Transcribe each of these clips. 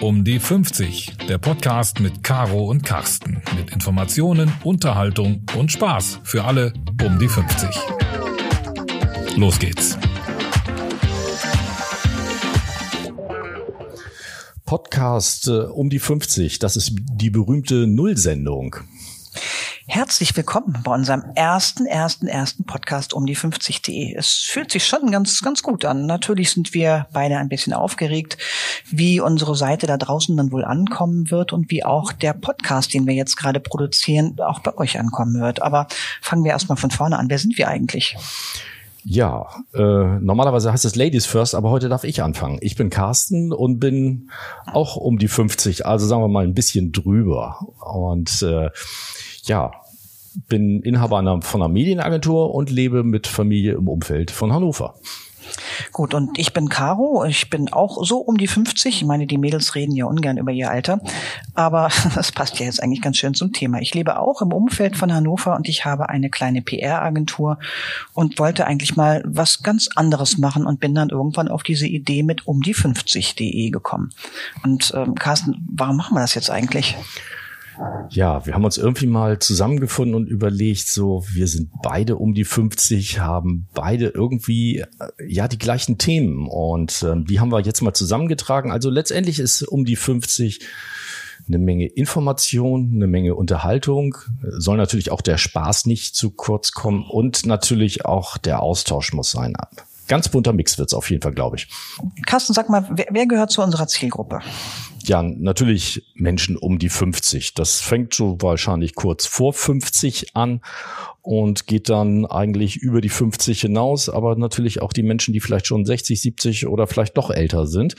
Um die 50, der Podcast mit Caro und Carsten. Mit Informationen, Unterhaltung und Spaß für alle um die 50. Los geht's. Podcast äh, um die 50, das ist die berühmte Nullsendung. Herzlich willkommen bei unserem ersten, ersten, ersten Podcast um die 50.de. Es fühlt sich schon ganz, ganz gut an. Natürlich sind wir beide ein bisschen aufgeregt, wie unsere Seite da draußen dann wohl ankommen wird und wie auch der Podcast, den wir jetzt gerade produzieren, auch bei euch ankommen wird. Aber fangen wir erstmal von vorne an. Wer sind wir eigentlich? Ja, äh, normalerweise heißt es Ladies First, aber heute darf ich anfangen. Ich bin Carsten und bin auch um die 50, also sagen wir mal ein bisschen drüber. Und äh, ja, bin Inhaber einer, von einer Medienagentur und lebe mit Familie im Umfeld von Hannover. Gut, und ich bin Caro. Ich bin auch so um die 50. Ich meine, die Mädels reden ja ungern über ihr Alter. Aber das passt ja jetzt eigentlich ganz schön zum Thema. Ich lebe auch im Umfeld von Hannover und ich habe eine kleine PR-Agentur und wollte eigentlich mal was ganz anderes machen und bin dann irgendwann auf diese Idee mit um die 50.de gekommen. Und ähm, Carsten, warum machen wir das jetzt eigentlich? Ja, wir haben uns irgendwie mal zusammengefunden und überlegt, so, wir sind beide um die 50, haben beide irgendwie, äh, ja, die gleichen Themen und äh, die haben wir jetzt mal zusammengetragen. Also letztendlich ist um die 50 eine Menge Information, eine Menge Unterhaltung, soll natürlich auch der Spaß nicht zu kurz kommen und natürlich auch der Austausch muss sein. Ganz bunter Mix wird's auf jeden Fall, glaube ich. Carsten, sag mal, wer, wer gehört zu unserer Zielgruppe? Ja, natürlich Menschen um die 50. Das fängt so wahrscheinlich kurz vor 50 an und geht dann eigentlich über die 50 hinaus, aber natürlich auch die Menschen, die vielleicht schon 60, 70 oder vielleicht doch älter sind.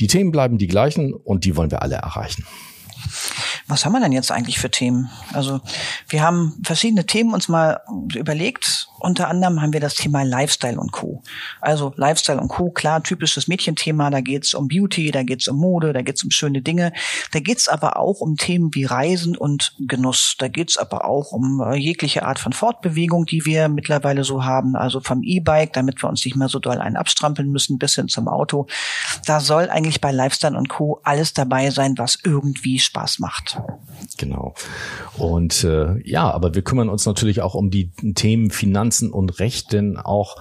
Die Themen bleiben die gleichen und die wollen wir alle erreichen. Was haben wir denn jetzt eigentlich für Themen? Also wir haben verschiedene Themen uns mal überlegt unter anderem haben wir das Thema Lifestyle und Co. Also Lifestyle und Co. Klar, typisches Mädchenthema. Da geht's um Beauty, da geht's um Mode, da geht's um schöne Dinge. Da geht's aber auch um Themen wie Reisen und Genuss. Da geht's aber auch um äh, jegliche Art von Fortbewegung, die wir mittlerweile so haben. Also vom E-Bike, damit wir uns nicht mehr so doll einen abstrampeln müssen, bis hin zum Auto. Da soll eigentlich bei Lifestyle und Co. alles dabei sein, was irgendwie Spaß macht. Genau. Und äh, ja, aber wir kümmern uns natürlich auch um die Themen Finanzen Finanzen und Recht, denn auch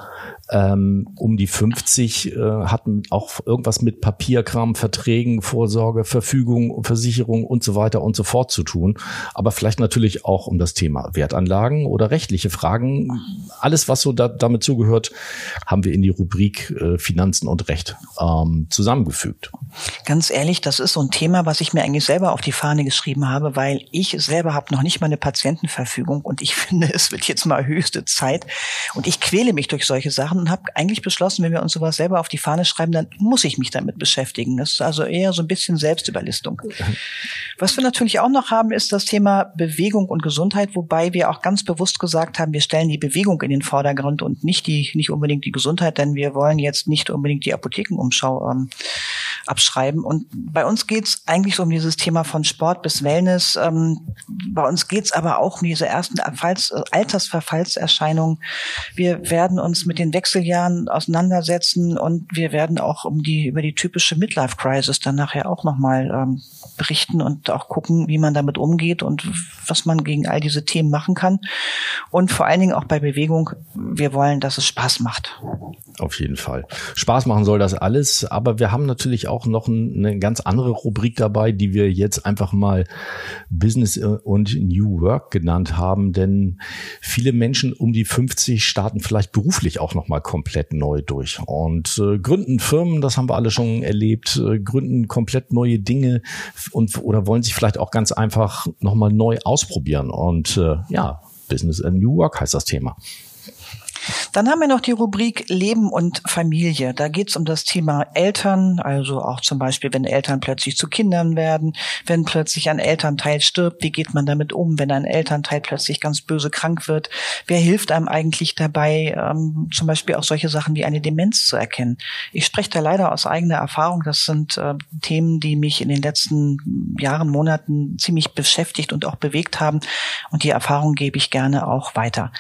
ähm, um die 50 äh, hatten auch irgendwas mit Papierkram, Verträgen, Vorsorge, Verfügung, Versicherung und so weiter und so fort zu tun. Aber vielleicht natürlich auch um das Thema Wertanlagen oder rechtliche Fragen. Alles, was so da, damit zugehört, haben wir in die Rubrik äh, Finanzen und Recht ähm, zusammengefügt. Ganz ehrlich, das ist so ein Thema, was ich mir eigentlich selber auf die Fahne geschrieben habe, weil ich selber habe noch nicht mal eine Patientenverfügung und ich finde, es wird jetzt mal höchste Zeit und ich quäle mich durch solche Sachen und habe eigentlich beschlossen, wenn wir uns sowas selber auf die Fahne schreiben, dann muss ich mich damit beschäftigen. Das ist also eher so ein bisschen Selbstüberlistung. Was wir natürlich auch noch haben, ist das Thema Bewegung und Gesundheit, wobei wir auch ganz bewusst gesagt haben, wir stellen die Bewegung in den Vordergrund und nicht die, nicht unbedingt die Gesundheit, denn wir wollen jetzt nicht unbedingt die Apothekenumschau ähm, abschreiben. Und bei uns geht's eigentlich so um dieses Thema von Sport bis Wellness. Ähm, bei uns geht's aber auch um diese ersten Erfalls Altersverfallserscheinungen. Wir werden uns mit den Wechseljahren auseinandersetzen und wir werden auch um die über die typische Midlife Crisis dann nachher auch nochmal ähm, berichten und auch gucken, wie man damit umgeht und was man gegen all diese Themen machen kann. Und vor allen Dingen auch bei Bewegung. Wir wollen, dass es Spaß macht. Auf jeden Fall. Spaß machen soll das alles, aber wir haben natürlich auch noch eine ganz andere Rubrik dabei, die wir jetzt einfach mal Business und New Work genannt haben, denn viele Menschen um die 50 starten vielleicht beruflich auch noch mal komplett neu durch. Und äh, gründen Firmen, das haben wir alle schon erlebt, äh, gründen komplett neue Dinge und oder wollen sich vielleicht auch ganz einfach noch mal neu ausprobieren. Und äh, ja, Business and New Work heißt das Thema. Dann haben wir noch die Rubrik Leben und Familie. Da geht es um das Thema Eltern, also auch zum Beispiel, wenn Eltern plötzlich zu Kindern werden, wenn plötzlich ein Elternteil stirbt, wie geht man damit um, wenn ein Elternteil plötzlich ganz böse krank wird? Wer hilft einem eigentlich dabei, ähm, zum Beispiel auch solche Sachen wie eine Demenz zu erkennen? Ich spreche da leider aus eigener Erfahrung. Das sind äh, Themen, die mich in den letzten Jahren, Monaten ziemlich beschäftigt und auch bewegt haben. Und die Erfahrung gebe ich gerne auch weiter.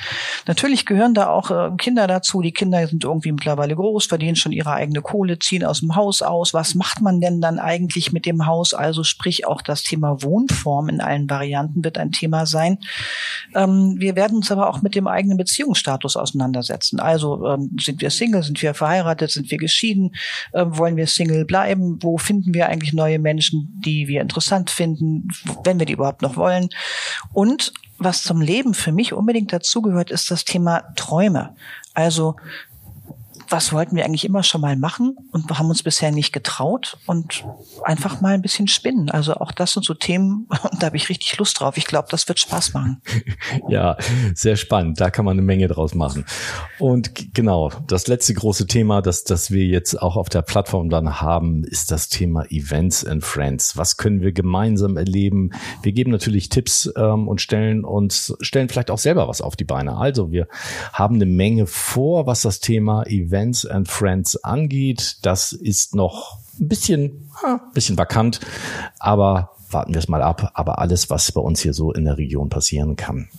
Natürlich gehören da auch äh, Kinder dazu. Die Kinder sind irgendwie mittlerweile groß, verdienen schon ihre eigene Kohle, ziehen aus dem Haus aus. Was macht man denn dann eigentlich mit dem Haus? Also sprich auch das Thema Wohnform in allen Varianten wird ein Thema sein. Ähm, wir werden uns aber auch mit dem eigenen Beziehungsstatus auseinandersetzen. Also ähm, sind wir Single, sind wir verheiratet, sind wir geschieden, äh, wollen wir Single bleiben? Wo finden wir eigentlich neue Menschen, die wir interessant finden, wenn wir die überhaupt noch wollen? Und was zum Leben für mich unbedingt dazugehört, ist das Thema Träume. Also was wollten wir eigentlich immer schon mal machen und haben uns bisher nicht getraut und einfach mal ein bisschen spinnen. Also auch das sind so Themen, da habe ich richtig Lust drauf. Ich glaube, das wird Spaß machen. Ja, sehr spannend. Da kann man eine Menge draus machen. Und genau, das letzte große Thema, das, das wir jetzt auch auf der Plattform dann haben, ist das Thema Events and Friends. Was können wir gemeinsam erleben? Wir geben natürlich Tipps ähm, und stellen uns, stellen vielleicht auch selber was auf die Beine. Also wir haben eine Menge vor, was das Thema Events Events and Friends angeht. Das ist noch ein bisschen, ein bisschen vakant, aber warten wir es mal ab. Aber alles, was bei uns hier so in der Region passieren kann.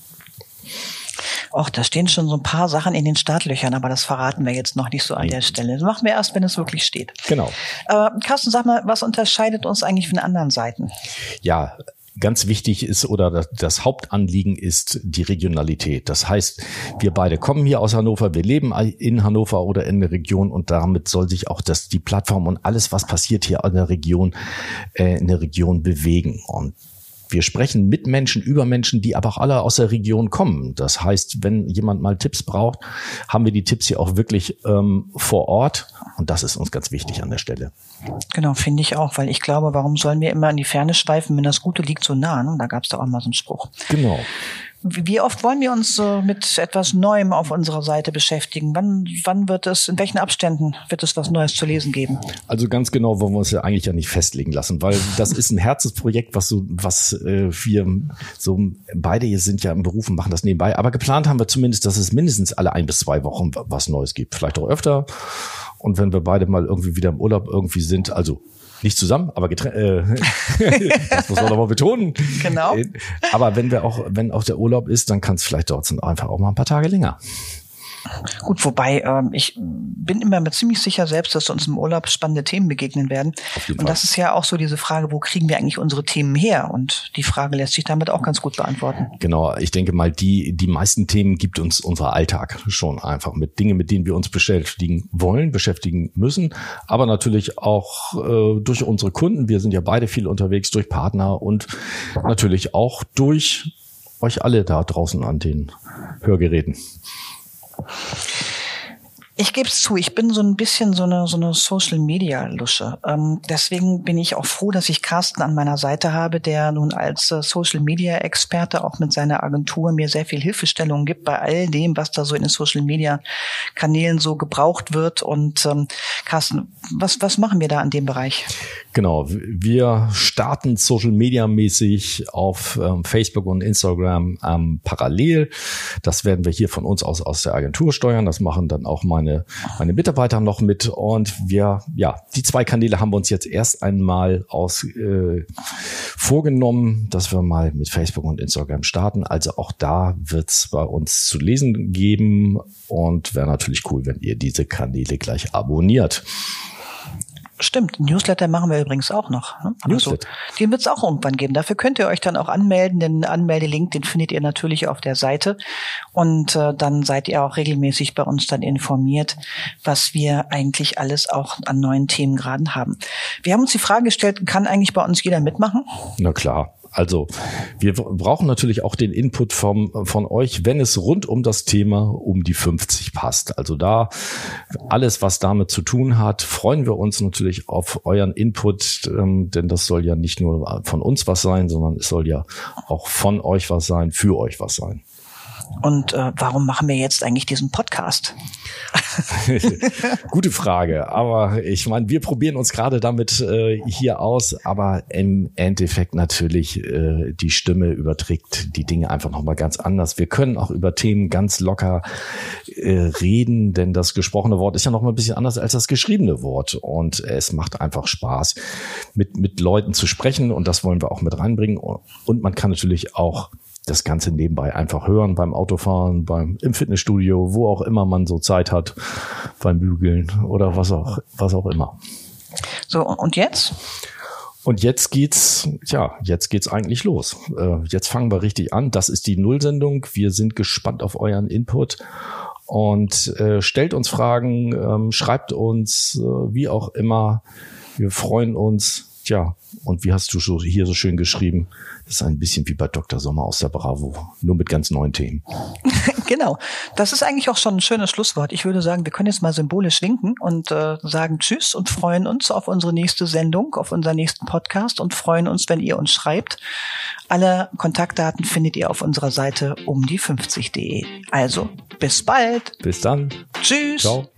Och, da stehen schon so ein paar Sachen in den Startlöchern, aber das verraten wir jetzt noch nicht so an der Stelle. Das machen wir erst, wenn es wirklich steht. Genau. Äh, Carsten, sag mal, was unterscheidet uns eigentlich von anderen Seiten? Ja, Ganz wichtig ist oder das Hauptanliegen ist die Regionalität. Das heißt, wir beide kommen hier aus Hannover, wir leben in Hannover oder in der Region und damit soll sich auch das, die Plattform und alles, was passiert hier in der Region, äh, in der Region bewegen. Und wir sprechen mit Menschen, über Menschen, die aber auch alle aus der Region kommen. Das heißt, wenn jemand mal Tipps braucht, haben wir die Tipps hier auch wirklich ähm, vor Ort. Und das ist uns ganz wichtig an der Stelle. Genau, finde ich auch, weil ich glaube, warum sollen wir immer in die Ferne schweifen, wenn das Gute liegt so nah? Ne? Da gab es da auch mal so einen Spruch. Genau. Wie oft wollen wir uns äh, mit etwas Neuem auf unserer Seite beschäftigen? Wann, wann wird es, in welchen Abständen wird es was Neues zu lesen geben? Also ganz genau wollen wir uns ja eigentlich ja nicht festlegen lassen, weil das ist ein Herzensprojekt, was so, was äh, wir so beide hier sind ja im Beruf und machen das nebenbei. Aber geplant haben wir zumindest, dass es mindestens alle ein bis zwei Wochen was Neues gibt. Vielleicht auch öfter. Und wenn wir beide mal irgendwie wieder im Urlaub irgendwie sind, also nicht zusammen, aber getrennt. Äh, das muss man doch mal betonen. Genau. Aber wenn wir auch, wenn auch der Urlaub ist, dann kann es vielleicht dort einfach auch mal ein paar Tage länger. Gut, wobei ähm, ich bin immer mir ziemlich sicher selbst, dass uns im Urlaub spannende Themen begegnen werden. Und Fall. das ist ja auch so diese Frage, wo kriegen wir eigentlich unsere Themen her? Und die Frage lässt sich damit auch ganz gut beantworten. Genau, ich denke mal, die, die meisten Themen gibt uns unser Alltag schon einfach mit Dingen, mit denen wir uns beschäftigen wollen, beschäftigen müssen, aber natürlich auch äh, durch unsere Kunden. Wir sind ja beide viel unterwegs, durch Partner und natürlich auch durch euch alle da draußen an den Hörgeräten. Ich gebe es zu, ich bin so ein bisschen so eine, so eine Social-Media-Lusche. Ähm, deswegen bin ich auch froh, dass ich Carsten an meiner Seite habe, der nun als äh, Social-Media-Experte auch mit seiner Agentur mir sehr viel Hilfestellung gibt bei all dem, was da so in den Social-Media-Kanälen so gebraucht wird. Und ähm, Carsten, was, was machen wir da an dem Bereich? Genau, wir starten Social-Media-mäßig auf ähm, Facebook und Instagram ähm, parallel. Das werden wir hier von uns aus aus der Agentur steuern. Das machen dann auch meine meine, meine Mitarbeiter noch mit. Und wir, ja, die zwei Kanäle haben wir uns jetzt erst einmal aus äh, vorgenommen, dass wir mal mit Facebook und Instagram starten. Also auch da wird es bei uns zu lesen geben und wäre natürlich cool, wenn ihr diese Kanäle gleich abonniert. Stimmt, Newsletter machen wir übrigens auch noch. Ne? Also, den wird es auch irgendwann geben. Dafür könnt ihr euch dann auch anmelden. Den Anmeldelink, den findet ihr natürlich auf der Seite. Und äh, dann seid ihr auch regelmäßig bei uns dann informiert, was wir eigentlich alles auch an neuen Themen gerade haben. Wir haben uns die Frage gestellt, kann eigentlich bei uns jeder mitmachen? Na klar. Also wir brauchen natürlich auch den Input vom, von euch, wenn es rund um das Thema um die 50 passt. Also da alles, was damit zu tun hat, freuen wir uns natürlich auf euren Input, ähm, denn das soll ja nicht nur von uns was sein, sondern es soll ja auch von euch was sein, für euch was sein. Und äh, warum machen wir jetzt eigentlich diesen Podcast? Gute Frage. Aber ich meine, wir probieren uns gerade damit äh, hier aus, aber im Endeffekt natürlich äh, die Stimme überträgt die Dinge einfach nochmal ganz anders. Wir können auch über Themen ganz locker äh, reden, denn das gesprochene Wort ist ja nochmal ein bisschen anders als das geschriebene Wort. Und es macht einfach Spaß, mit, mit Leuten zu sprechen und das wollen wir auch mit reinbringen. Und man kann natürlich auch das Ganze nebenbei einfach hören beim Autofahren, beim im Fitnessstudio, wo auch immer man so Zeit hat, beim Bügeln oder was auch was auch immer. So und jetzt? Und jetzt geht's, ja, jetzt geht's eigentlich los. Äh, jetzt fangen wir richtig an. Das ist die Nullsendung. Wir sind gespannt auf euren Input und äh, stellt uns Fragen, ähm, schreibt uns, äh, wie auch immer. Wir freuen uns. Tja, und wie hast du so hier so schön geschrieben? Das ist ein bisschen wie bei Dr. Sommer aus der Bravo, nur mit ganz neuen Themen. genau. Das ist eigentlich auch schon ein schönes Schlusswort. Ich würde sagen, wir können jetzt mal symbolisch winken und äh, sagen Tschüss und freuen uns auf unsere nächste Sendung, auf unseren nächsten Podcast und freuen uns, wenn ihr uns schreibt. Alle Kontaktdaten findet ihr auf unserer Seite um die 50.de. Also, bis bald. Bis dann. Tschüss. Ciao.